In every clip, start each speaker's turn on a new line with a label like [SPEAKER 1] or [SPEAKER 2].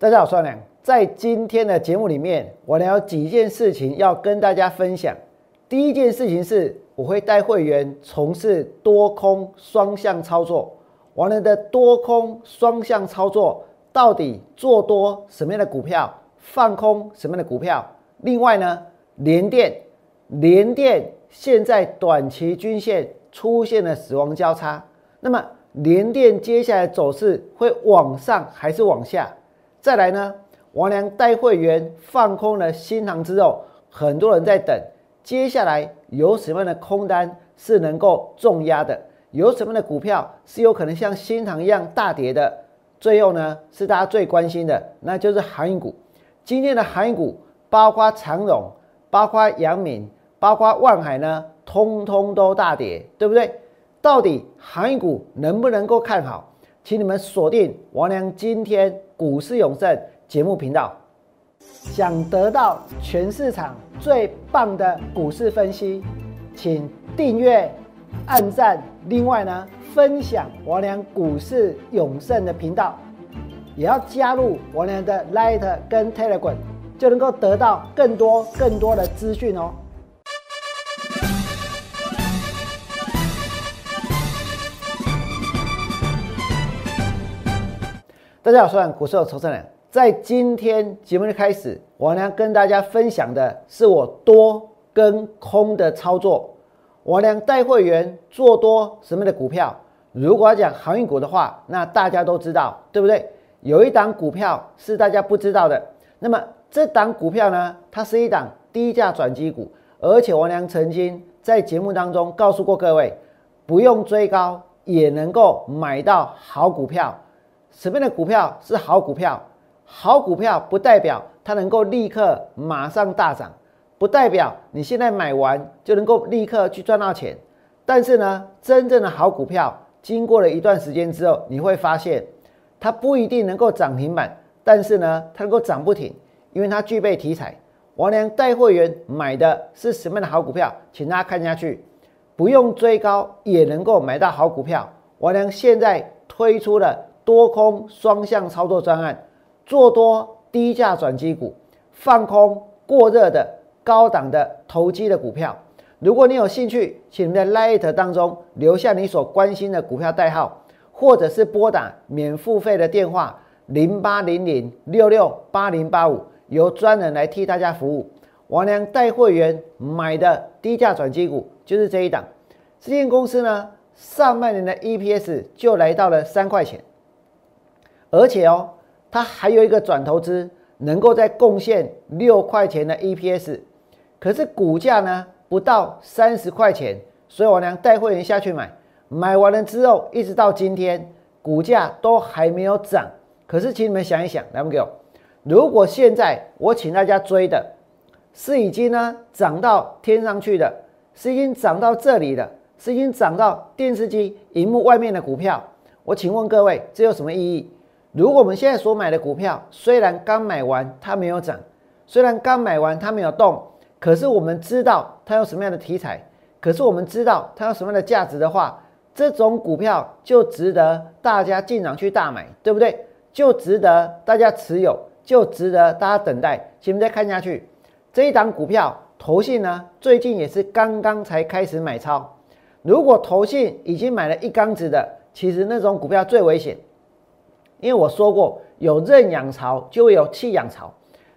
[SPEAKER 1] 大家好，我是梁。在今天的节目里面，我呢有几件事情要跟大家分享。第一件事情是，我会带会员从事多空双向操作。完了的多空双向操作，到底做多什么样的股票，放空什么样的股票？另外呢，联电，联电现在短期均线出现了死亡交叉，那么联电接下来走势会往上还是往下？再来呢，王良带会员放空了新塘之后，很多人在等，接下来有什么样的空单是能够重压的？有什么样的股票是有可能像新塘一样大跌的？最后呢，是大家最关心的，那就是航运股。今天的航运股，包括长荣、包括阳明、包括万海呢，通通都大跌，对不对？到底航运股能不能够看好？请你们锁定王良今天股市永胜节目频道。想得到全市场最棒的股市分析，请订阅、按赞。另外呢，分享王良股市永胜的频道，也要加入王良的 Light 跟 Telegram，就能够得到更多更多的资讯哦。大家好，我是股市有筹资人。在今天节目的开始，我呢跟大家分享的是我多跟空的操作。我俩带会员做多什么的股票？如果要讲航运股的话，那大家都知道，对不对？有一档股票是大家不知道的。那么这档股票呢，它是一档低价转机股，而且王良曾经在节目当中告诉过各位，不用追高也能够买到好股票。什么样的股票是好股票？好股票不代表它能够立刻马上大涨，不代表你现在买完就能够立刻去赚到钱。但是呢，真正的好股票，经过了一段时间之后，你会发现它不一定能够涨停板，但是呢，它能够涨不停，因为它具备题材。王良带会员买的是什么样的好股票？请大家看下去，不用追高也能够买到好股票。王良现在推出了。多空双向操作专案，做多低价转机股，放空过热的高档的投机的股票。如果你有兴趣，请在 Light 当中留下你所关心的股票代号，或者是拨打免付费的电话零八零零六六八零八五，由专人来替大家服务。王良带会员买的低价转机股就是这一档。这间公司呢，上半年的 EPS 就来到了三块钱。而且哦，它还有一个转投资，能够在贡献六块钱的 EPS，可是股价呢不到三十块钱，所以我娘带会员下去买，买完了之后，一直到今天，股价都还没有涨。可是请你们想一想，来不给我，如果现在我请大家追的，是已经呢涨到天上去的，是已经涨到这里的，是已经涨到电视机荧幕外面的股票，我请问各位，这有什么意义？如果我们现在所买的股票虽然刚买完它没有涨，虽然刚买完它没有动，可是我们知道它有什么样的题材，可是我们知道它有什么样的价值的话，这种股票就值得大家进场去大买，对不对？就值得大家持有，就值得大家等待。请们再看下去，这一档股票投信呢，最近也是刚刚才开始买超。如果投信已经买了一缸子的，其实那种股票最危险。因为我说过，有认养潮就会有弃养潮，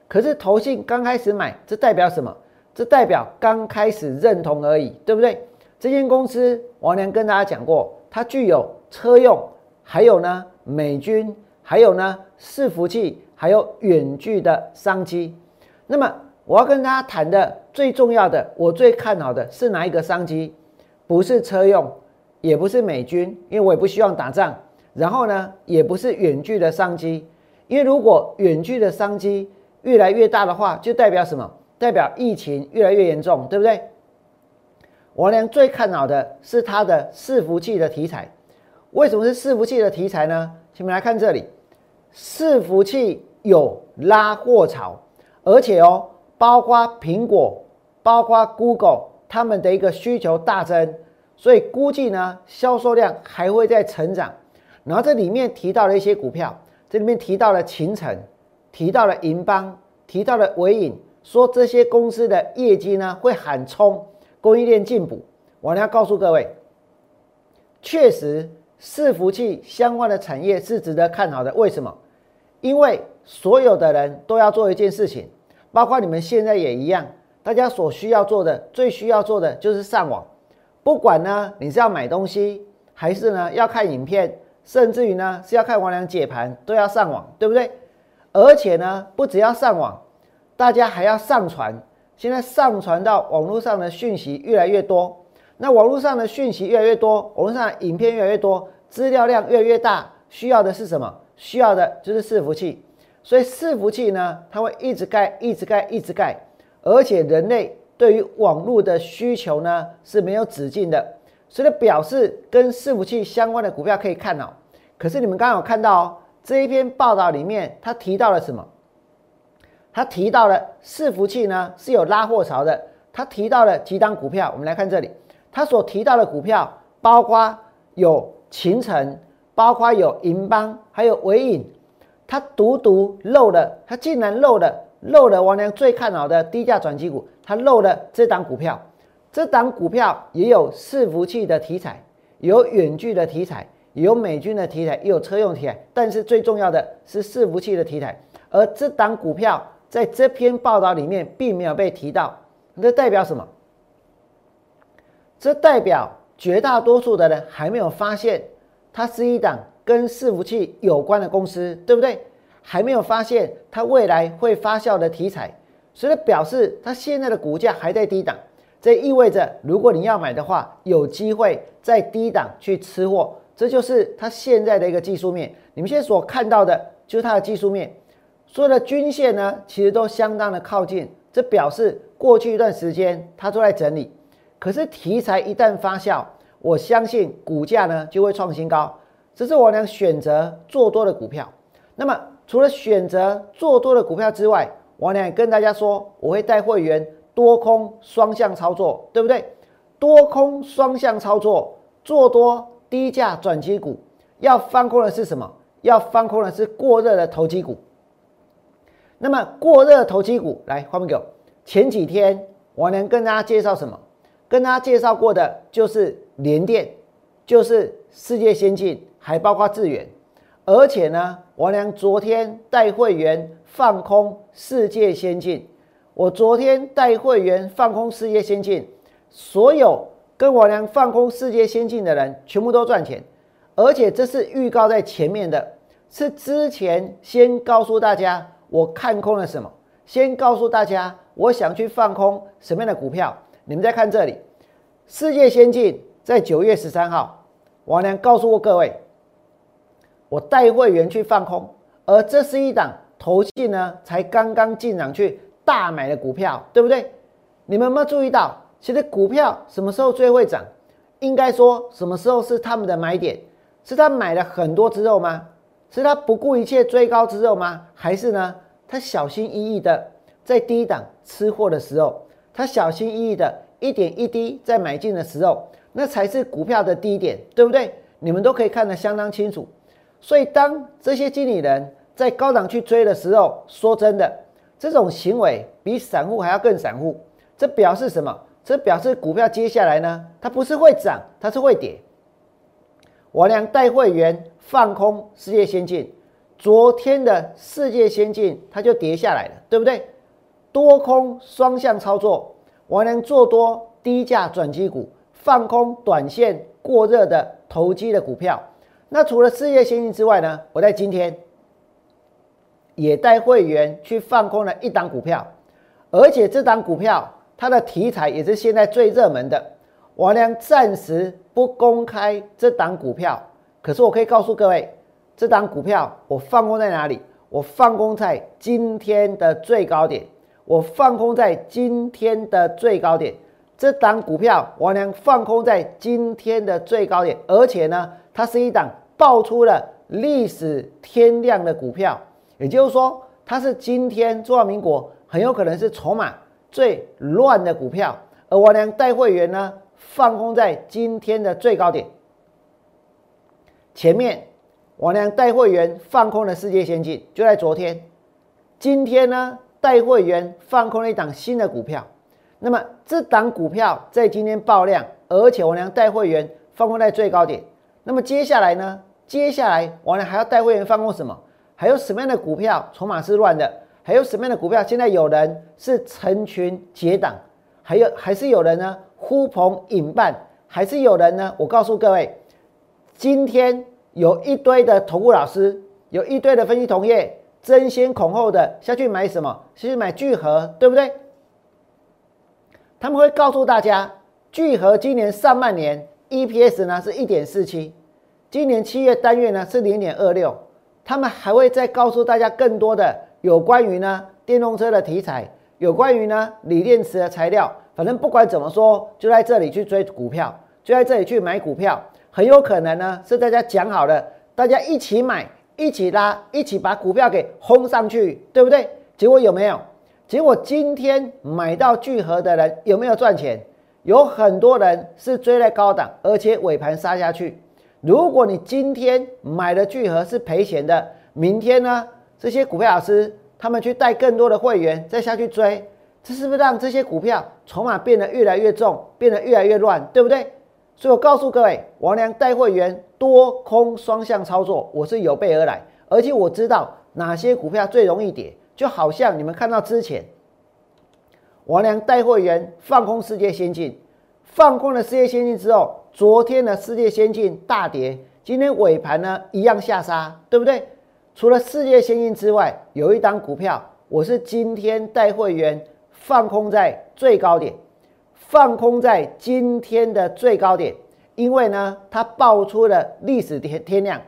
[SPEAKER 1] 可是投信刚开始买，这代表什么？这代表刚开始认同而已，对不对？这间公司王良跟大家讲过，它具有车用，还有呢美军，还有呢伺服器，还有远距的商机。那么我要跟大家谈的最重要的，我最看好的是哪一个商机？不是车用，也不是美军，因为我也不希望打仗。然后呢，也不是远距的商机，因为如果远距的商机越来越大的话，就代表什么？代表疫情越来越严重，对不对？我呢最看好的是它的伺服器的题材。为什么是伺服器的题材呢？请们来看这里，伺服器有拉货潮，而且哦，包括苹果、包括 Google，他们的一个需求大增，所以估计呢，销售量还会在成长。然后这里面提到了一些股票，这里面提到了秦城，提到了银邦，提到了伟影，说这些公司的业绩呢会喊冲，供应链进补。我要告诉各位，确实伺服器相关的产业是值得看好的。为什么？因为所有的人都要做一件事情，包括你们现在也一样，大家所需要做的、最需要做的就是上网。不管呢你是要买东西，还是呢要看影片，甚至于呢是要看王良解盘，都要上网，对不对？而且呢，不只要上网，大家还要上传。现在上传到网络上的讯息越来越多，那网络上的讯息越来越多，网络上的影片越来越多，资料量越来越大，需要的是什么？需要的就是伺服器。所以伺服器呢，它会一直盖，一直盖，一直盖。而且人类对于网络的需求呢是没有止境的，所以表示跟伺服器相关的股票可以看哦。可是你们刚刚有看到哦。这一篇报道里面，他提到了什么？他提到了伺服器呢是有拉货潮的。他提到了几档股票，我们来看这里，他所提到的股票包括有秦城，包括有银邦，还有伟影。他独独漏了，他竟然漏了漏了王良最看好的低价转机股，他漏了这档股票。这档股票也有伺服器的题材，有远距的题材。有美军的题材，也有车用题材，但是最重要的是伺服器的题材。而这档股票在这篇报道里面并没有被提到，这代表什么？这代表绝大多数的人还没有发现它是一档跟伺服器有关的公司，对不对？还没有发现它未来会发酵的题材，所以表示它现在的股价还在低档。这意味着，如果你要买的话，有机会在低档去吃货。这就是它现在的一个技术面，你们现在所看到的就是它的技术面。所有的均线呢，其实都相当的靠近，这表示过去一段时间它都在整理。可是题材一旦发酵，我相信股价呢就会创新高。这是我俩选择做多的股票。那么除了选择做多的股票之外，我俩跟大家说，我会带会员多空双向操作，对不对？多空双向操作，做多。低价转机股要翻空的是什么？要翻空的是过热的投机股。那么过热投机股，来画面给我。前几天我能跟大家介绍什么？跟大家介绍过的就是联电，就是世界先进，还包括智远。而且呢，我良昨天带会员放空世界先进。我昨天带会员放空世界先进，所有。跟我俩放空世界先进的人，全部都赚钱，而且这是预告在前面的，是之前先告诉大家我看空了什么，先告诉大家我想去放空什么样的股票。你们再看这里，世界先进在九月十三号，我俩告诉过各位，我带会员去放空，而这是一档投信呢才刚刚进场去大买的股票，对不对？你们有没有注意到？其实股票什么时候最会涨？应该说什么时候是他们的买点？是他买了很多之后吗？是他不顾一切追高之后吗？还是呢？他小心翼翼的在低档吃货的时候，他小心翼翼的一点一滴在买进的时候，那才是股票的低点，对不对？你们都可以看得相当清楚。所以当这些经理人在高档去追的时候，说真的，这种行为比散户还要更散户。这表示什么？这表示股票接下来呢，它不是会涨，它是会跌。我俩带会员放空世界先进，昨天的世界先进它就跌下来了，对不对？多空双向操作，我俩做多低价转机股，放空短线过热的投机的股票。那除了世界先进之外呢，我在今天也带会员去放空了一档股票，而且这档股票。它的题材也是现在最热门的，我俩暂时不公开这档股票，可是我可以告诉各位，这档股票我放空在哪里？我放空在今天的最高点，我放空在今天的最高点。这档股票我俩放空在今天的最高点，而且呢，它是一档爆出了历史天量的股票，也就是说，它是今天中华民国很有可能是筹码。最乱的股票，而我良带会员呢，放空在今天的最高点。前面我良带会员放空的世界先进，就在昨天，今天呢带会员放空了一档新的股票，那么这档股票在今天爆量，而且王良带会员放空在最高点。那么接下来呢？接下来王良还要带会员放空什么？还有什么样的股票筹码是乱的？还有什么样的股票现在有人是成群结党？还有还是有人呢呼朋引伴？还是有人呢？我告诉各位，今天有一堆的投顾老师，有一堆的分析同业争先恐后的下去买什么？下去买聚合，对不对？他们会告诉大家，聚合今年上半年 EPS 呢是一点四七，今年七月单月呢是零点二六。他们还会再告诉大家更多的有关于呢电动车的题材，有关于呢锂电池的材料。反正不管怎么说，就在这里去追股票，就在这里去买股票，很有可能呢是大家讲好了，大家一起买，一起拉，一起把股票给轰上去，对不对？结果有没有？结果今天买到聚合的人有没有赚钱？有很多人是追在高档，而且尾盘杀下去。如果你今天买的聚合是赔钱的，明天呢？这些股票老师他们去带更多的会员再下去追，这是不是让这些股票筹码变得越来越重，变得越来越乱，对不对？所以我告诉各位，王良带会员多空双向操作，我是有备而来，而且我知道哪些股票最容易跌，就好像你们看到之前，王良带会员放空世界先进，放空了世界先进之后。昨天的世界先进大跌，今天尾盘呢一样下杀，对不对？除了世界先进之外，有一档股票，我是今天带会员放空在最高点，放空在今天的最高点，因为呢它爆出了历史天天量。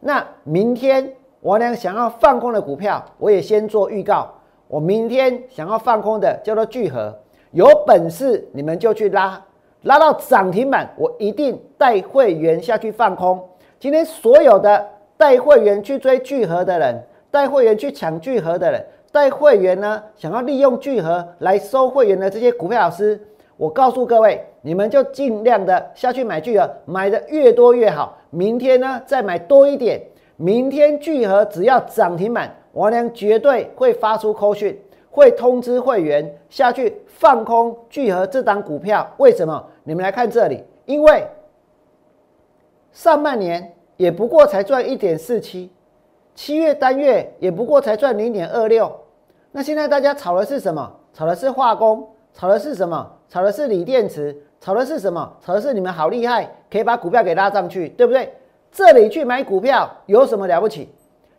[SPEAKER 1] 那明天我俩想要放空的股票，我也先做预告，我明天想要放空的叫做聚合，有本事你们就去拉。拉到涨停板，我一定带会员下去放空。今天所有的带会员去追聚合的人，带会员去抢聚合的人，带会员呢想要利用聚合来收会员的这些股票老师，我告诉各位，你们就尽量的下去买聚合，买的越多越好。明天呢再买多一点，明天聚合只要涨停板，王良绝对会发出扣讯。会通知会员下去放空聚合这档股票，为什么？你们来看这里，因为上半年也不过才赚一点四七，七月单月也不过才赚零点二六，那现在大家炒的是什么？炒的是化工，炒的是什么？炒的是锂电池，炒的是什么？炒的是你们好厉害，可以把股票给拉上去，对不对？这里去买股票有什么了不起？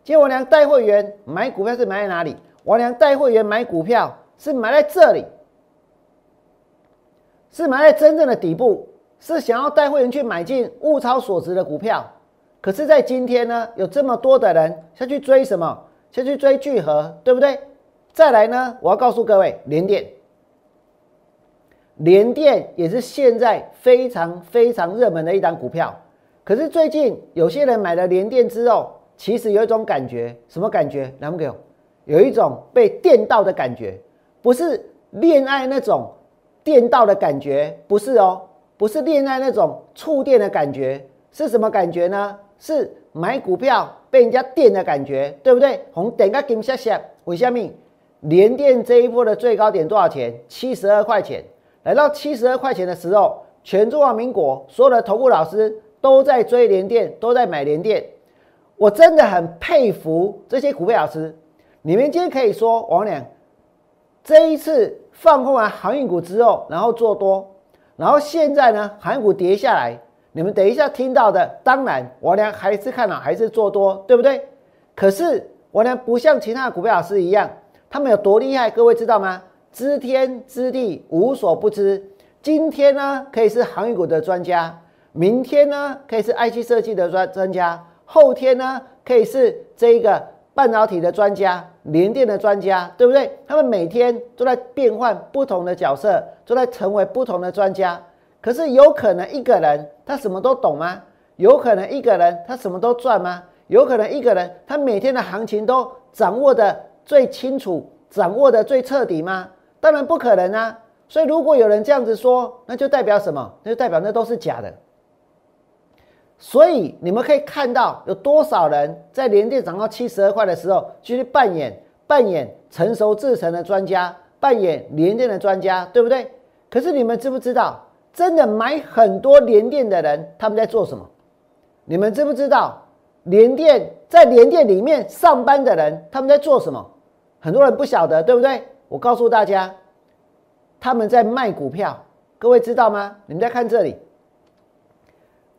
[SPEAKER 1] 今天我俩带会员买股票是买在哪里？王良带会员买股票是买在这里，是买在真正的底部，是想要带会员去买进物超所值的股票。可是，在今天呢，有这么多的人下去追什么？下去追聚合，对不对？再来呢，我要告诉各位，联电，联电也是现在非常非常热门的一档股票。可是最近有些人买了联电之后，其实有一种感觉，什么感觉？来不给我。有一种被电到的感觉，不是恋爱那种电到的感觉，不是哦，不是恋爱那种触电的感觉，是什么感觉呢？是买股票被人家电的感觉，对不对？红点个金下下，为下面连电这一波的最高点多少钱？七十二块钱。来到七十二块钱的时候，全中华民国所有的投顾老师都在追连电，都在买连电。我真的很佩服这些股票老师。你们今天可以说王良这一次放空完航运股之后，然后做多，然后现在呢，航运股跌下来，你们等一下听到的，当然王良还是看好，还是做多，对不对？可是王良不像其他的股票老师一样，他们有多厉害，各位知道吗？知天知地无所不知。今天呢，可以是航运股的专家；明天呢，可以是 IC 设计的专专家；后天呢，可以是这一个。半导体的专家，联电的专家，对不对？他们每天都在变换不同的角色，都在成为不同的专家。可是有可能一个人他什么都懂吗？有可能一个人他什么都赚吗？有可能一个人他每天的行情都掌握的最清楚，掌握的最彻底吗？当然不可能啊！所以如果有人这样子说，那就代表什么？那就代表那都是假的。所以你们可以看到有多少人在连电涨到七十二块的时候，继续扮演扮演成熟制成的专家，扮演连电的专家，对不对？可是你们知不知道，真的买很多连电的人，他们在做什么？你们知不知道，连电在连电里面上班的人，他们在做什么？很多人不晓得，对不对？我告诉大家，他们在卖股票，各位知道吗？你们在看这里，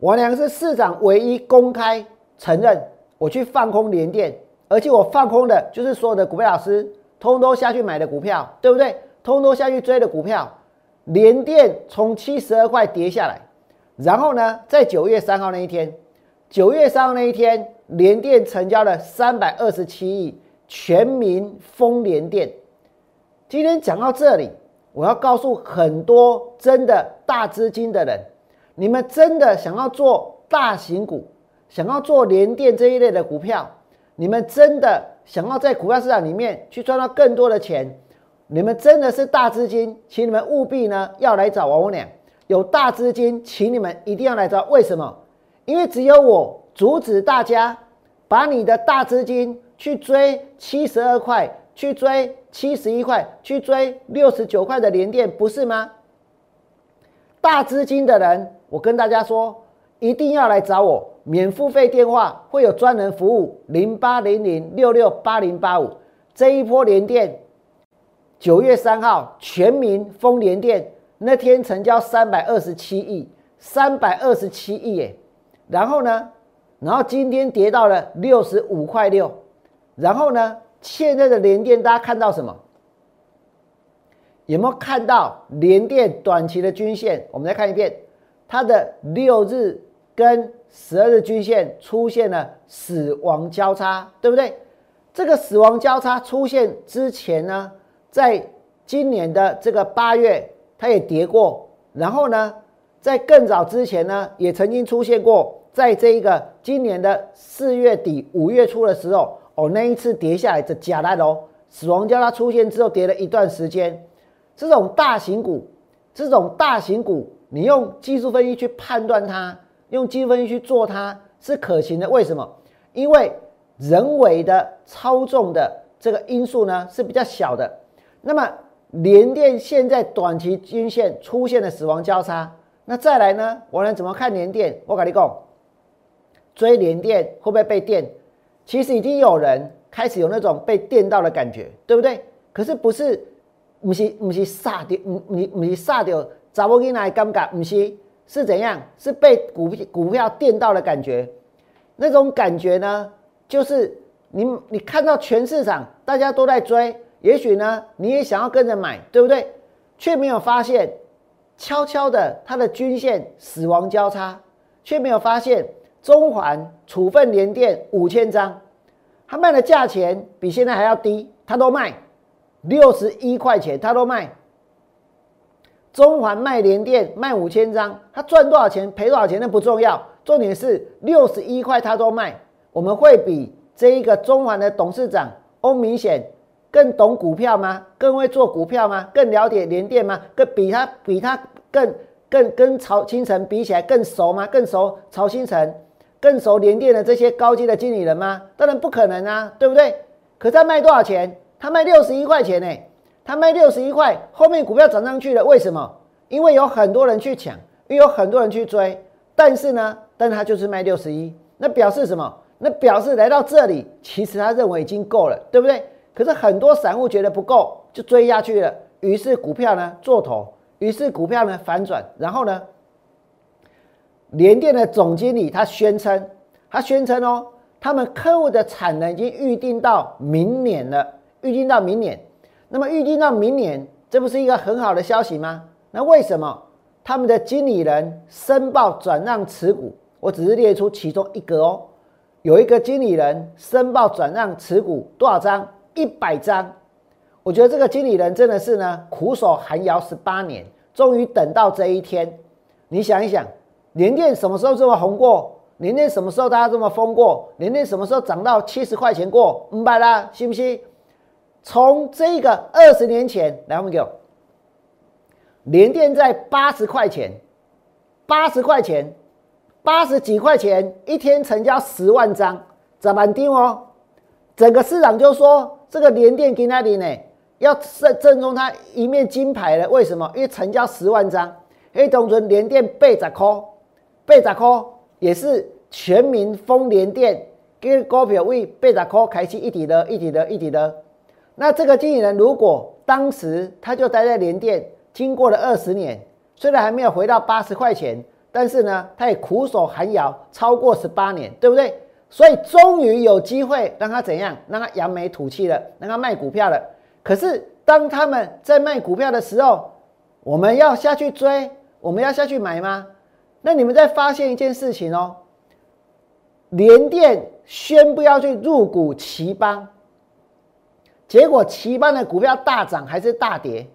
[SPEAKER 1] 王良是市长唯一公开承认我去放空联电，而且我放空的就是所有的股票老师通通下去买的股票，对不对？通通下去追的股票，联电从七十二块跌下来，然后呢，在九月三号那一天，九月三号那一天，联电成交了三百二十七亿，全民封联电。今天讲到这里，我要告诉很多真的大资金的人，你们真的想要做大型股，想要做联电这一类的股票，你们真的想要在股票市场里面去赚到更多的钱，你们真的是大资金，请你们务必呢要来找王文良。有大资金，请你们一定要来找。为什么？因为只有我阻止大家把你的大资金去追七十二块。去追七十一块，去追六十九块的连电，不是吗？大资金的人，我跟大家说，一定要来找我，免付费电话会有专人服务，零八零零六六八零八五。这一波连电，九月三号全民封连电，那天成交三百二十七亿，三百二十七亿耶。然后呢，然后今天跌到了六十五块六，然后呢？现在的连电，大家看到什么？有没有看到连电短期的均线？我们再看一遍，它的六日跟十二日均线出现了死亡交叉，对不对？这个死亡交叉出现之前呢，在今年的这个八月，它也跌过，然后呢，在更早之前呢，也曾经出现过，在这一个今年的四月底五月初的时候。哦，那一次跌下来的假来喽，死亡交叉出现之后跌了一段时间，这种大型股，这种大型股，你用技术分析去判断它，用技术分析去做它是可行的。为什么？因为人为的操纵的这个因素呢是比较小的。那么联电现在短期均线出现了死亡交叉，那再来呢？我能怎么看联电？我跟你讲，追联电会不会被电？其实已经有人开始有那种被电到的感觉，对不对？可是不是，不是不是杀掉，不不不是杀掉，找不进来尴尬，不是是怎样？是被股股票电到的感觉。那种感觉呢，就是你你看到全市场大家都在追，也许呢你也想要跟着买，对不对？却没有发现，悄悄的它的均线死亡交叉，却没有发现。中环处分连电五千张，他卖的价钱比现在还要低，他都卖六十一块钱，他都卖。中环卖联电卖五千张，他赚多少钱赔多少钱那不重要，重点是六十一块他都卖。我们会比这一个中环的董事长欧明显更懂股票吗？更会做股票吗？更了解联电吗？更比他比他更更跟曹清晨比起来更熟吗？更熟曹清晨？更熟联电的这些高级的经理人吗？当然不可能啊，对不对？可他卖多少钱？他卖六十一块钱呢。他卖六十一块，后面股票涨上去了，为什么？因为有很多人去抢，因为有很多人去追。但是呢，但他就是卖六十一，那表示什么？那表示来到这里，其实他认为已经够了，对不对？可是很多散户觉得不够，就追下去了。于是股票呢做头，于是股票呢反转，然后呢？联电的总经理他宣称，他宣称哦，他们客户的产能已经预定到明年了，预定到明年。那么预定到明年，这不是一个很好的消息吗？那为什么他们的经理人申报转让持股？我只是列出其中一个哦，有一个经理人申报转让持股多少张？一百张。我觉得这个经理人真的是呢，苦守寒窑十八年，终于等到这一天。你想一想。联电什么时候这么红过？联电什么时候大家这么疯过？联电什么时候涨到七十块钱过？明白啦，信不信？从这个二十年前来，我们给我，联电在八十块钱，八十块钱，八十几块钱，一天成交十万张，怎么定哦？整个市场就说这个联电给哪里呢？要正正中它一面金牌了？为什么？因为成交十万张，黑同存联电背十块，背十块也是全民封联电，跟股票为背十块开启一体的，一体的，一体的。那这个经纪人如果当时他就待在联电，经过了二十年，虽然还没有回到八十块钱，但是呢，他也苦守寒窑超过十八年，对不对？所以终于有机会让他怎样？让他扬眉吐气了，让他卖股票了。可是当他们在卖股票的时候，我们要下去追，我们要下去买吗？那你们在发现一件事情哦，联电宣布要去入股奇邦，结果奇邦的股票大涨还是大跌？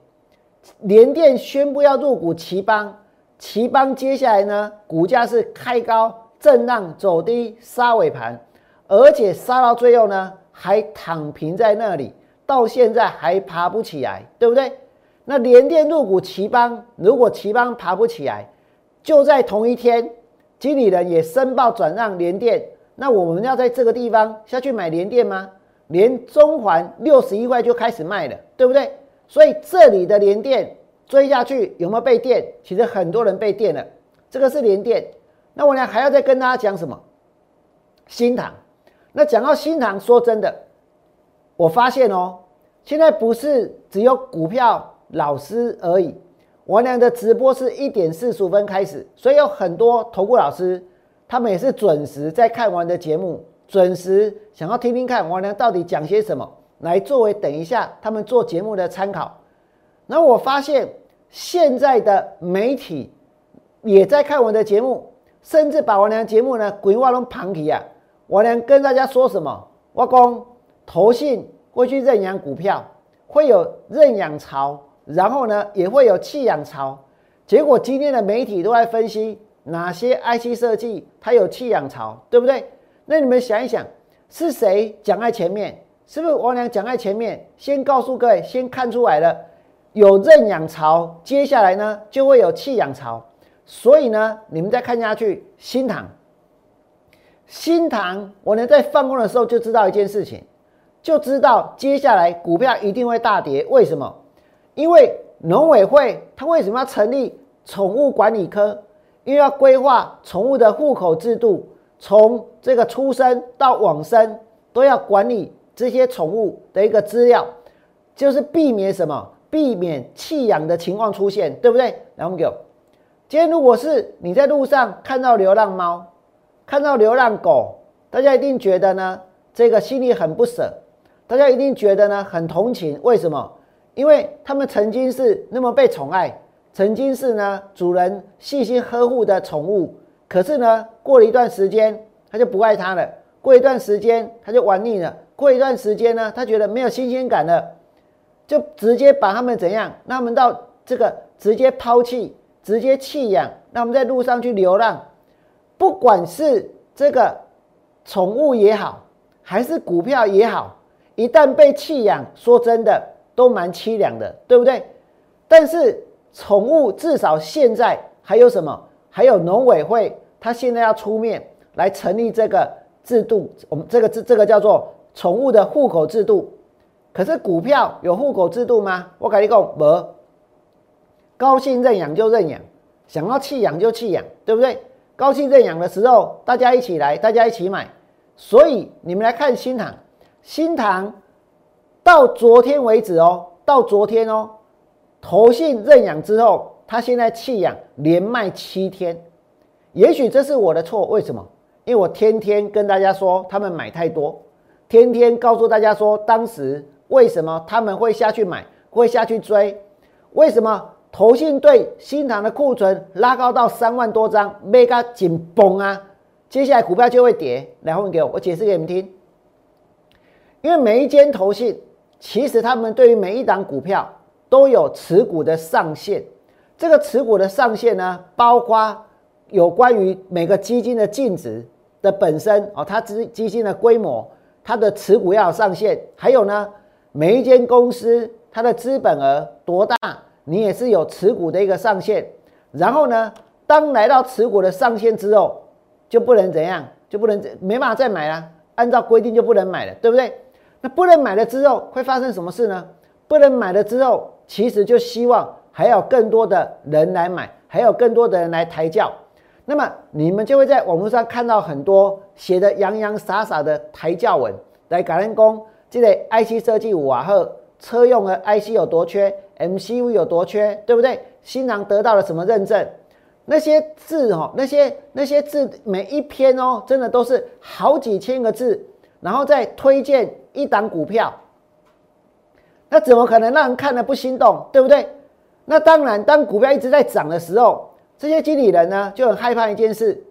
[SPEAKER 1] 联电宣布要入股奇邦，奇邦接下来呢，股价是开高。震荡走低，杀尾盘，而且杀到最后呢，还躺平在那里，到现在还爬不起来，对不对？那联电入股奇邦，如果奇邦爬不起来，就在同一天，经理人也申报转让联电，那我们要在这个地方下去买联电吗？连中环六十一块就开始卖了，对不对？所以这里的连电追下去有没有被电？其实很多人被电了，这个是连电。那我呢还要再跟大家讲什么？新塘。那讲到新塘，说真的，我发现哦，现在不是只有股票老师而已。我俩的直播是一点四十五分开始，所以有很多投顾老师，他们也是准时在看完的节目，准时想要听听看王良到底讲些什么，来作为等一下他们做节目的参考。那我发现现在的媒体也在看我的节目。甚至把王良节目呢，鬼话都旁提啊！我俩跟大家说什么？我公投信会去认养股票，会有认养潮，然后呢也会有弃养潮。结果今天的媒体都在分析哪些 IC 设计它有弃养潮，对不对？那你们想一想，是谁讲在前面？是不是我俩讲在前面？先告诉各位，先看出来了，有认养潮，接下来呢就会有弃养潮。所以呢，你们再看下去，新塘，新塘，我呢在放空的时候就知道一件事情，就知道接下来股票一定会大跌。为什么？因为农委会它为什么要成立宠物管理科？因为要规划宠物的户口制度，从这个出生到往生都要管理这些宠物的一个资料，就是避免什么？避免弃养的情况出现，对不对？来，我们给。今天如果是你在路上看到流浪猫，看到流浪狗，大家一定觉得呢，这个心里很不舍，大家一定觉得呢很同情。为什么？因为他们曾经是那么被宠爱，曾经是呢主人细心呵护的宠物，可是呢过了一段时间，他就不爱它了；过一段时间，他就玩腻了；过一段时间呢，他觉得没有新鲜感了，就直接把他们怎样？那么到这个直接抛弃。直接弃养，那我们在路上去流浪，不管是这个宠物也好，还是股票也好，一旦被弃养，说真的都蛮凄凉的，对不对？但是宠物至少现在还有什么？还有农委会，他现在要出面来成立这个制度，我们这个这这个叫做宠物的户口制度。可是股票有户口制度吗？我跟你讲，没。高兴认养就认养，想要弃养就弃养，对不对？高兴认养的时候，大家一起来，大家一起买。所以你们来看新塘，新塘到昨天为止哦，到昨天哦，投信认养之后，他现在弃养连卖七天。也许这是我的错，为什么？因为我天天跟大家说他们买太多，天天告诉大家说当时为什么他们会下去买，会下去追，为什么？投信对新塘的库存拉高到三万多张，没个紧绷啊！接下来股票就会跌。来，后给我，我解释给你们听。因为每一间投信，其实他们对于每一档股票都有持股的上限。这个持股的上限呢，包括有关于每个基金的净值的本身哦，它资基金的规模，它的持股要有上限。还有呢，每一间公司它的资本额多大？你也是有持股的一个上限，然后呢，当来到持股的上限之后，就不能怎样，就不能没办法再买了，按照规定就不能买了，对不对？那不能买了之后会发生什么事呢？不能买了之后，其实就希望还有更多的人来买，还有更多的人来抬轿。那么你们就会在网络上看到很多写的洋洋洒洒的抬轿文，来感恩公，这个 IC 设计五瓦赫车用的 IC 有多缺，MCU 有多缺，对不对？新郎得到了什么认证？那些字哦，那些那些字每一篇哦，真的都是好几千个字，然后再推荐一档股票，那怎么可能让人看了不心动，对不对？那当然，当股票一直在涨的时候。这些经理人呢就很害怕一件事：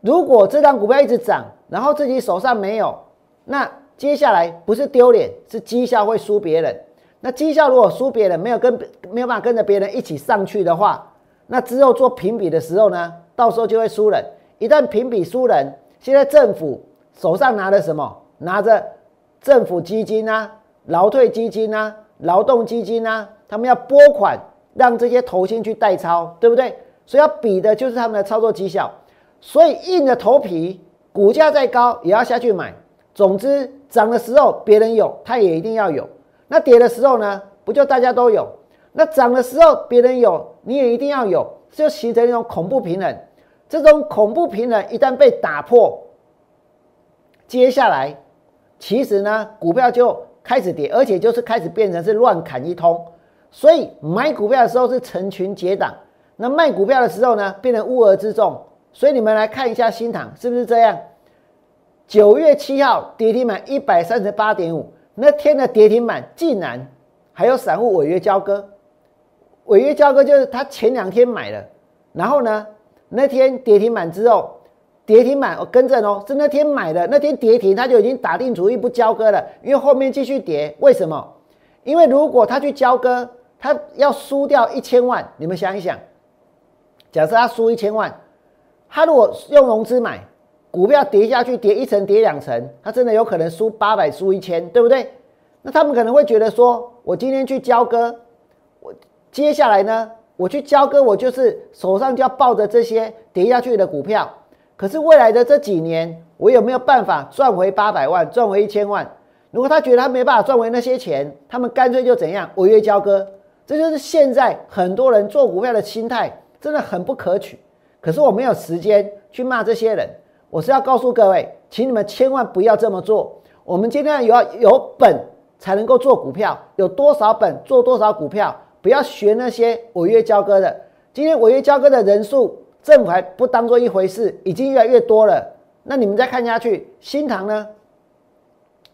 [SPEAKER 1] 如果这张股票一直涨，然后自己手上没有，那接下来不是丢脸，是绩效会输别人。那绩效如果输别人，没有跟没有办法跟着别人一起上去的话，那之后做评比的时候呢，到时候就会输人。一旦评比输人，现在政府手上拿的什么？拿着政府基金啊、劳退基金啊、劳动基金啊，他们要拨款让这些投信去代操，对不对？所以要比的就是他们的操作绩效，所以硬着头皮，股价再高也要下去买。总之，涨的时候别人有，他也一定要有；那跌的时候呢，不就大家都有？那涨的时候别人有，你也一定要有，就形成一种恐怖平衡。这种恐怖平衡一旦被打破，接下来其实呢，股票就开始跌，而且就是开始变成是乱砍一通。所以买股票的时候是成群结党。那卖股票的时候呢，变成乌合之众，所以你们来看一下新塘是不是这样？九月七号跌停板一百三十八点五，那天的跌停板竟然还有散户违约交割，违约交割就是他前两天买了，然后呢那天跌停板之后，跌停板我更正哦，是那天买的，那天跌停他就已经打定主意不交割了，因为后面继续跌，为什么？因为如果他去交割，他要输掉一千万，你们想一想。假设他输一千万，他如果用融资买股票跌下去，跌一层跌两层，他真的有可能输八百输一千，对不对？那他们可能会觉得说，我今天去交割，我接下来呢，我去交割，我就是手上就要抱着这些跌下去的股票。可是未来的这几年，我有没有办法赚回八百万，赚回一千万？如果他觉得他没办法赚回那些钱，他们干脆就怎样违约交割。这就是现在很多人做股票的心态。真的很不可取，可是我没有时间去骂这些人。我是要告诉各位，请你们千万不要这么做。我们今天有有本才能够做股票，有多少本做多少股票，不要学那些违约交割的。今天违约交割的人数，政府还不当做一回事，已经越来越多了。那你们再看下去，新塘呢？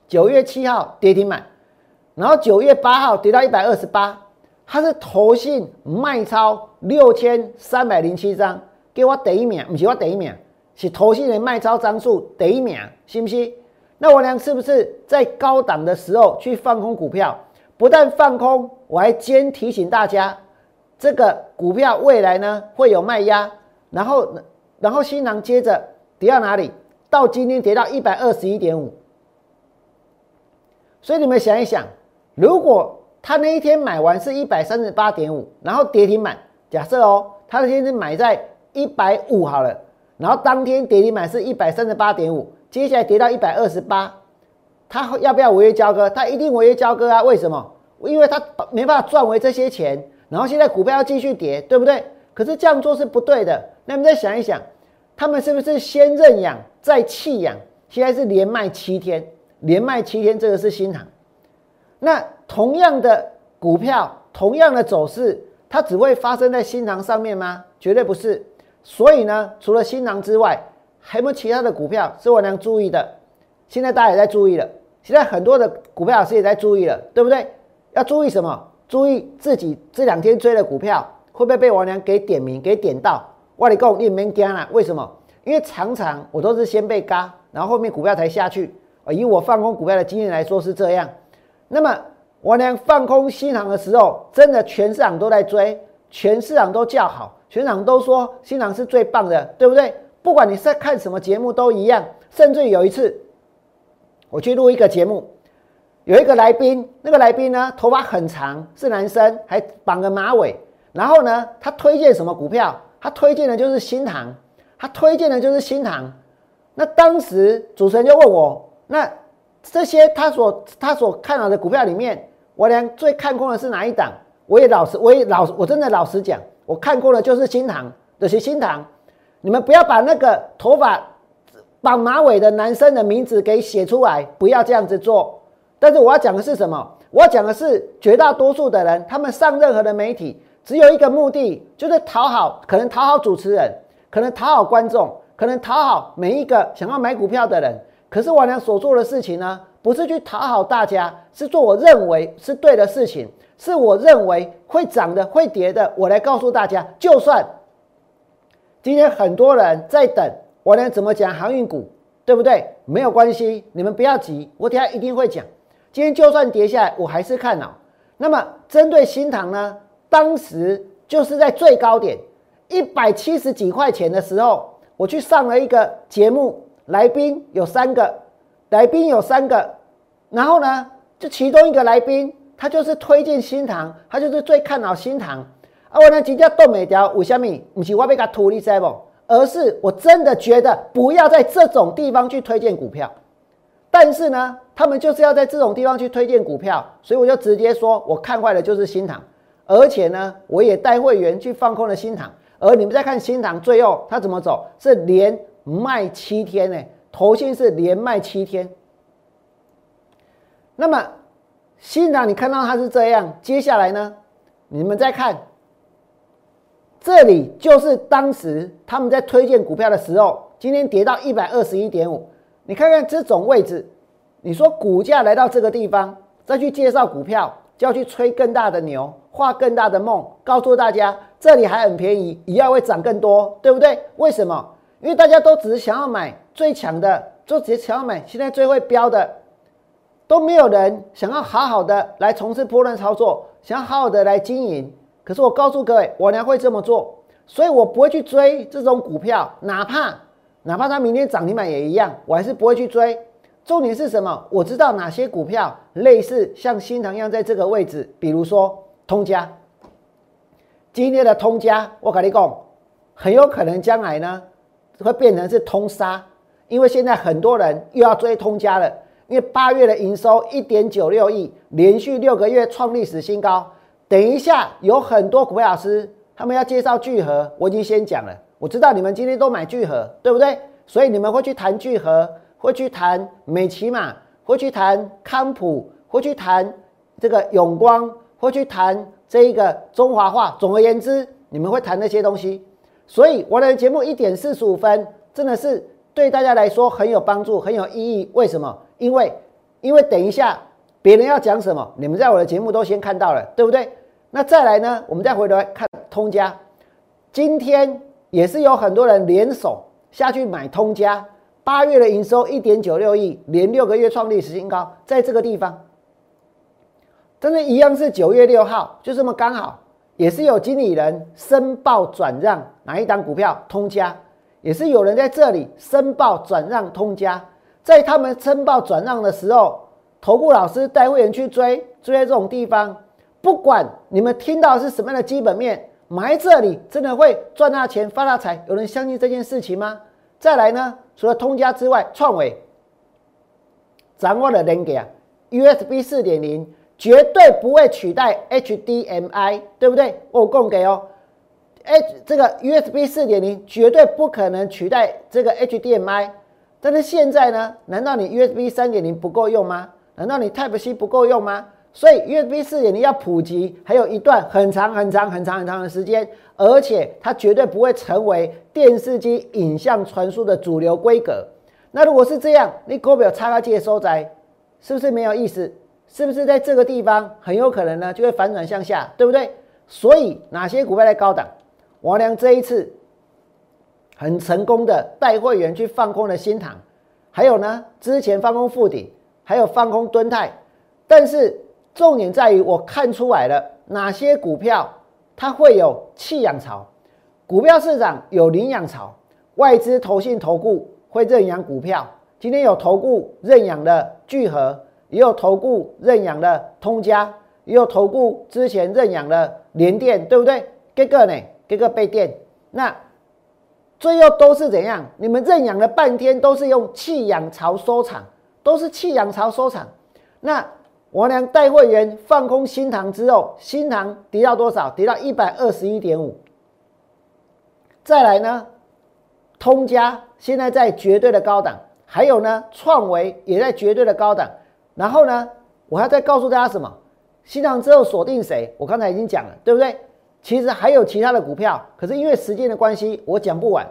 [SPEAKER 1] 九月七号跌停板，然后九月八号跌到一百二十八。它是投信卖超六千三百零七张，给我第一名，不是我第一名，是投信的卖超张数第一名，信不信？那我俩是不是在高档的时候去放空股票？不但放空，我还兼提醒大家，这个股票未来呢会有卖压，然后然后新郎接着跌到哪里？到今天跌到一百二十一点五，所以你们想一想，如果。他那一天买完是一百三十八点五，然后跌停板。假设哦，他那天是买在一百五好了，然后当天跌停板是一百三十八点五，接下来跌到一百二十八，他要不要违约交割？他一定违约交割啊！为什么？因为他没办法赚回这些钱，然后现在股票要继续跌，对不对？可是这样做是不对的。那你再想一想，他们是不是先认养再弃养？现在是连卖七天，连卖七天，这个是新塘。那同样的股票，同样的走势，它只会发生在新塘上面吗？绝对不是。所以呢，除了新塘之外，还有没有其他的股票是我能注意的？现在大家也在注意了。现在很多的股票老师也在注意了，对不对？要注意什么？注意自己这两天追的股票会不会被王良给点名、给点到？我你讲你没惊了？为什么？因为常常我都是先被嘎，然后后面股票才下去。以我放空股票的经验来说是这样。那么我俩放空新塘的时候，真的全市场都在追，全市场都叫好，全场都说新塘是最棒的，对不对？不管你在看什么节目都一样。甚至有一次，我去录一个节目，有一个来宾，那个来宾呢头发很长，是男生，还绑个马尾。然后呢，他推荐什么股票？他推荐的就是新塘，他推荐的就是新塘。那当时主持人就问我，那。这些他所他所看到的股票里面，我俩最看空的是哪一档？我也老实，我也老，我真的老实讲，我看过的就是新塘，这些新塘。你们不要把那个头发绑马尾的男生的名字给写出来，不要这样子做。但是我要讲的是什么？我要讲的是绝大多数的人，他们上任何的媒体，只有一个目的，就是讨好，可能讨好主持人，可能讨好观众，可能讨好每一个想要买股票的人。可是我俩所做的事情呢，不是去讨好大家，是做我认为是对的事情，是我认为会涨的、会跌的，我来告诉大家，就算。今天很多人在等我能，怎么讲航运股，对不对？没有关系，你们不要急，我等下一定会讲。今天就算跌下来，我还是看好。那么针对新塘呢，当时就是在最高点一百七十几块钱的时候，我去上了一个节目，来宾有三个，来宾有三个，然后呢，就其中一个来宾，他就是推荐新塘，他就是最看好新塘。啊，我呢，今天动没掉，为什么？不是我被他图利在不？而是我真的觉得不要在这种地方去推荐股票。但是呢，他们就是要在这种地方去推荐股票，所以我就直接说，我看坏的就是新塘，而且呢，我也带会员去放空了新塘。而你们在看新塘，最后它怎么走？是连卖七天呢？头先是连卖七天。那么新塘，你看到它是这样，接下来呢，你们再看。这里就是当时他们在推荐股票的时候，今天跌到一百二十一点五，你看看这种位置，你说股价来到这个地方，再去介绍股票，就要去吹更大的牛，画更大的梦，告诉大家这里还很便宜，以后会涨更多，对不对？为什么？因为大家都只是想要买最强的，就只想要买现在最会标的，都没有人想要好好的来从事波段操作，想要好好的来经营。可是我告诉各位，我娘会这么做，所以我不会去追这种股票，哪怕哪怕它明天涨停板也一样，我还是不会去追。重点是什么？我知道哪些股票类似像新塘一样在这个位置，比如说通家，今天的通家，我跟你讲，很有可能将来呢会变成是通杀，因为现在很多人又要追通家了，因为八月的营收一点九六亿，连续六个月创历史新高。等一下，有很多股票老师他们要介绍聚合，我已经先讲了。我知道你们今天都买聚合，对不对？所以你们会去谈聚合，会去谈美骑马，会去谈康普，会去谈这个永光，会去谈这一个中华化。总而言之，你们会谈那些东西。所以我的节目一点四十五分，真的是对大家来说很有帮助，很有意义。为什么？因为因为等一下别人要讲什么，你们在我的节目都先看到了，对不对？那再来呢？我们再回头来看通家，今天也是有很多人联手下去买通家，八月的营收一点九六亿，连六个月创历史新高，在这个地方，真的一样是九月六号，就这么刚好，也是有经理人申报转让哪一档股票通家，也是有人在这里申报转让通家，在他们申报转让的时候，投顾老师带会员去追，追在这种地方。不管你们听到是什么样的基本面，埋这里真的会赚大钱发大财？有人相信这件事情吗？再来呢？除了通家之外，创伟掌握了连接啊，USB 四点零绝对不会取代 HDMI，对不对？我供给哦，H 这个 USB 四点零绝对不可能取代这个 HDMI。但是现在呢？难道你 USB 三点零不够用吗？难道你 Type C 不够用吗？所以 USB 四点零要普及，还有一段很长很长很长很长的时间，而且它绝对不会成为电视机影像传输的主流规格。那如果是这样，你国表插个接收窄，是不是没有意思？是不是在这个地方很有可能呢就会反转向下，对不对？所以哪些股票在高档？王良这一次很成功的带会员去放空了新塘，还有呢之前放空富鼎，还有放空敦泰，但是。重点在于，我看出来了哪些股票它会有弃养潮，股票市场有领养潮，外资投信投顾会认养股票。今天有投顾认养的聚合，也有投顾认养的通家，也有投顾之前认养的联电，对不对？这个呢，这个被电，那最后都是怎样？你们认养了半天都是用弃养潮收场，都是弃养潮收场。那王良带会员放空新塘之后，新塘跌到多少？跌到一百二十一点五。再来呢，通家现在在绝对的高档，还有呢，创维也在绝对的高档。然后呢，我还要再告诉大家什么？新塘之后锁定谁？我刚才已经讲了，对不对？其实还有其他的股票，可是因为时间的关系，我讲不完。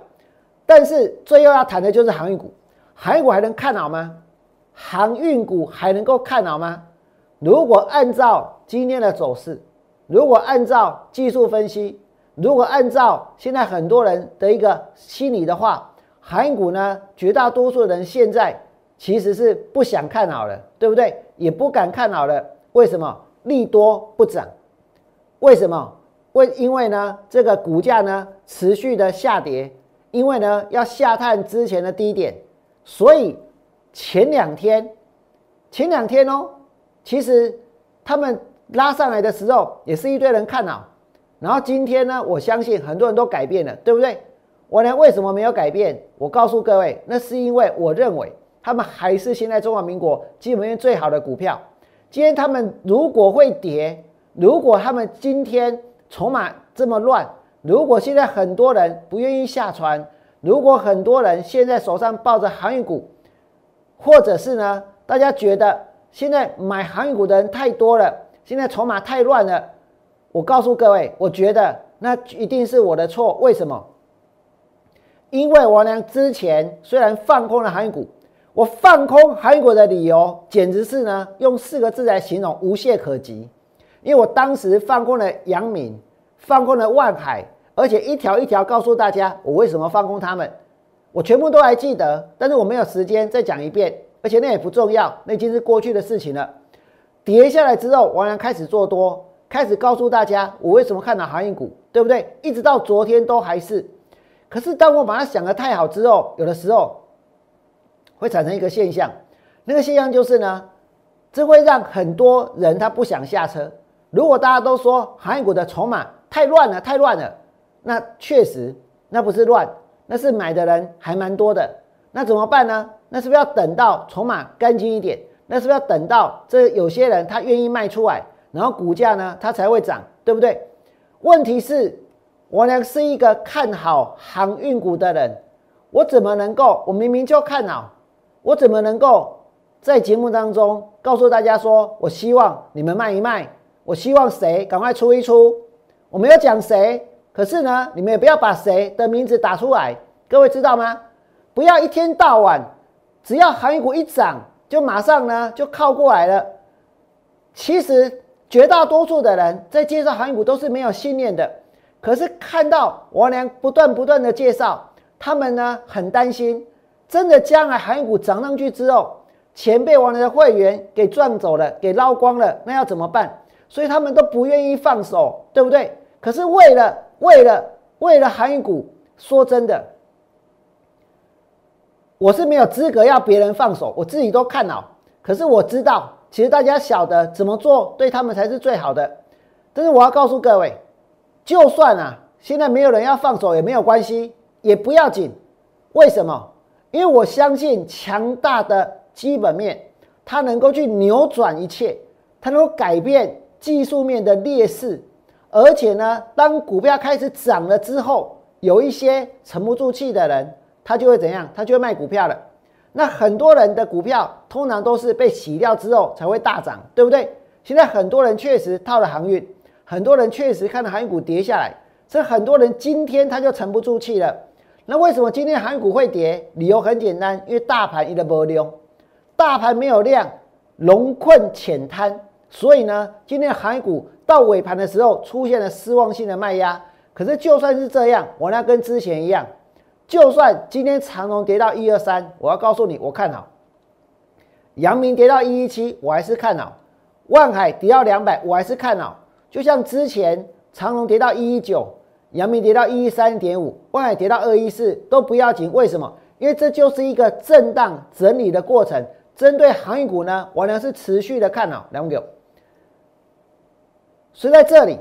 [SPEAKER 1] 但是最后要谈的就是航运股，航运股还能看好吗？航运股还能够看好吗？如果按照今天的走势，如果按照技术分析，如果按照现在很多人的一个心理的话，航运股呢，绝大多数人现在其实是不想看好了，对不对？也不敢看好了。为什么？利多不涨？为什么？为因为呢，这个股价呢持续的下跌，因为呢要下探之前的低点，所以前两天，前两天哦，其实他们拉上来的时候，也是一堆人看好，然后今天呢，我相信很多人都改变了，对不对？我呢为什么没有改变？我告诉各位，那是因为我认为他们还是现在中华民国基本面最好的股票。今天他们如果会跌，如果他们今天。筹码这么乱，如果现在很多人不愿意下船，如果很多人现在手上抱着航运股，或者是呢，大家觉得现在买航运股的人太多了，现在筹码太乱了，我告诉各位，我觉得那一定是我的错。为什么？因为王良之前虽然放空了航运股，我放空航运股的理由简直是呢，用四个字来形容，无懈可击。因为我当时放空了杨敏，放空了万海，而且一条一条告诉大家我为什么放空他们，我全部都还记得，但是我没有时间再讲一遍，而且那也不重要，那已经是过去的事情了。跌下来之后，王良开始做多，开始告诉大家我为什么看到航运股，对不对？一直到昨天都还是。可是当我把它想得太好之后，有的时候会产生一个现象，那个现象就是呢，这会让很多人他不想下车。如果大家都说航运股的筹码太乱了，太乱了，那确实那不是乱，那是买的人还蛮多的。那怎么办呢？那是不是要等到筹码干净一点？那是不是要等到这有些人他愿意卖出来，然后股价呢它才会涨，对不对？问题是，我呢是一个看好航运股的人，我怎么能够？我明明就看好，我怎么能够在节目当中告诉大家说，我希望你们卖一卖？我希望谁赶快出一出，我没有讲谁，可是呢，你们也不要把谁的名字打出来，各位知道吗？不要一天到晚，只要航运股一涨，就马上呢就靠过来了。其实绝大多数的人在介绍韩股都是没有信念的，可是看到王良不断不断的介绍，他们呢很担心，真的将来韩股涨上去之后，钱被王良的会员给赚走了，给捞光了，那要怎么办？所以他们都不愿意放手，对不对？可是为了为了为了航运股，说真的，我是没有资格要别人放手，我自己都看好。可是我知道，其实大家晓得怎么做对他们才是最好的。但是我要告诉各位，就算啊，现在没有人要放手也没有关系，也不要紧。为什么？因为我相信强大的基本面，它能够去扭转一切，它能够改变。技术面的劣势，而且呢，当股票开始涨了之后，有一些沉不住气的人，他就会怎样？他就会卖股票了。那很多人的股票通常都是被洗掉之后才会大涨，对不对？现在很多人确实套了航运，很多人确实看到航运股跌下来，所以很多人今天他就沉不住气了。那为什么今天航运股会跌？理由很简单，因为大盘一个波量，大盘没有量，龙困浅滩。所以呢，今天航股到尾盘的时候出现了失望性的卖压。可是就算是这样，我呢跟之前一样，就算今天长龙跌到一二三，我要告诉你，我看好；阳明跌到一一七，我还是看好；万海跌到两百，我还是看好。就像之前长龙跌到一一九，阳明跌到一一三点五，万海跌到二一四都不要紧。为什么？因为这就是一个震荡整理的过程。针对航运股呢，我呢是持续的看好两个。所以在这里，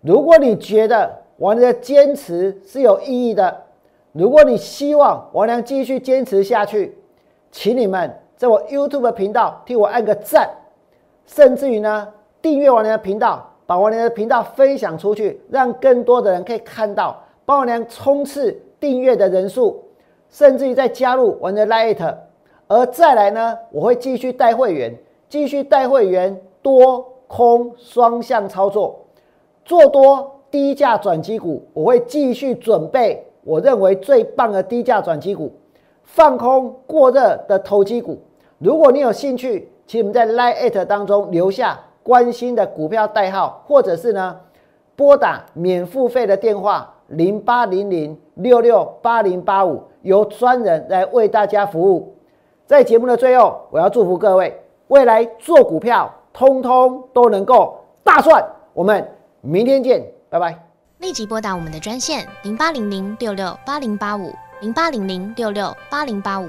[SPEAKER 1] 如果你觉得王良的坚持是有意义的，如果你希望王良继续坚持下去，请你们在我 YouTube 频道替我按个赞，甚至于呢，订阅王良的频道，把王良的频道分享出去，让更多的人可以看到，帮我娘冲刺订阅的人数，甚至于再加入我的 Lite，而再来呢，我会继续带会员，继续带会员多空双向操作，做多低价转机股，我会继续准备我认为最棒的低价转机股。放空过热的投机股，如果你有兴趣，请你们在 Line 当中留下关心的股票代号，或者是呢拨打免付费的电话零八零零六六八零八五，由专人来为大家服务。在节目的最后，我要祝福各位未来做股票，通通都能够大赚。我们明天见，拜拜。
[SPEAKER 2] 立即拨打我们的专线零八零零六六八零八五。零八零零六六八零八五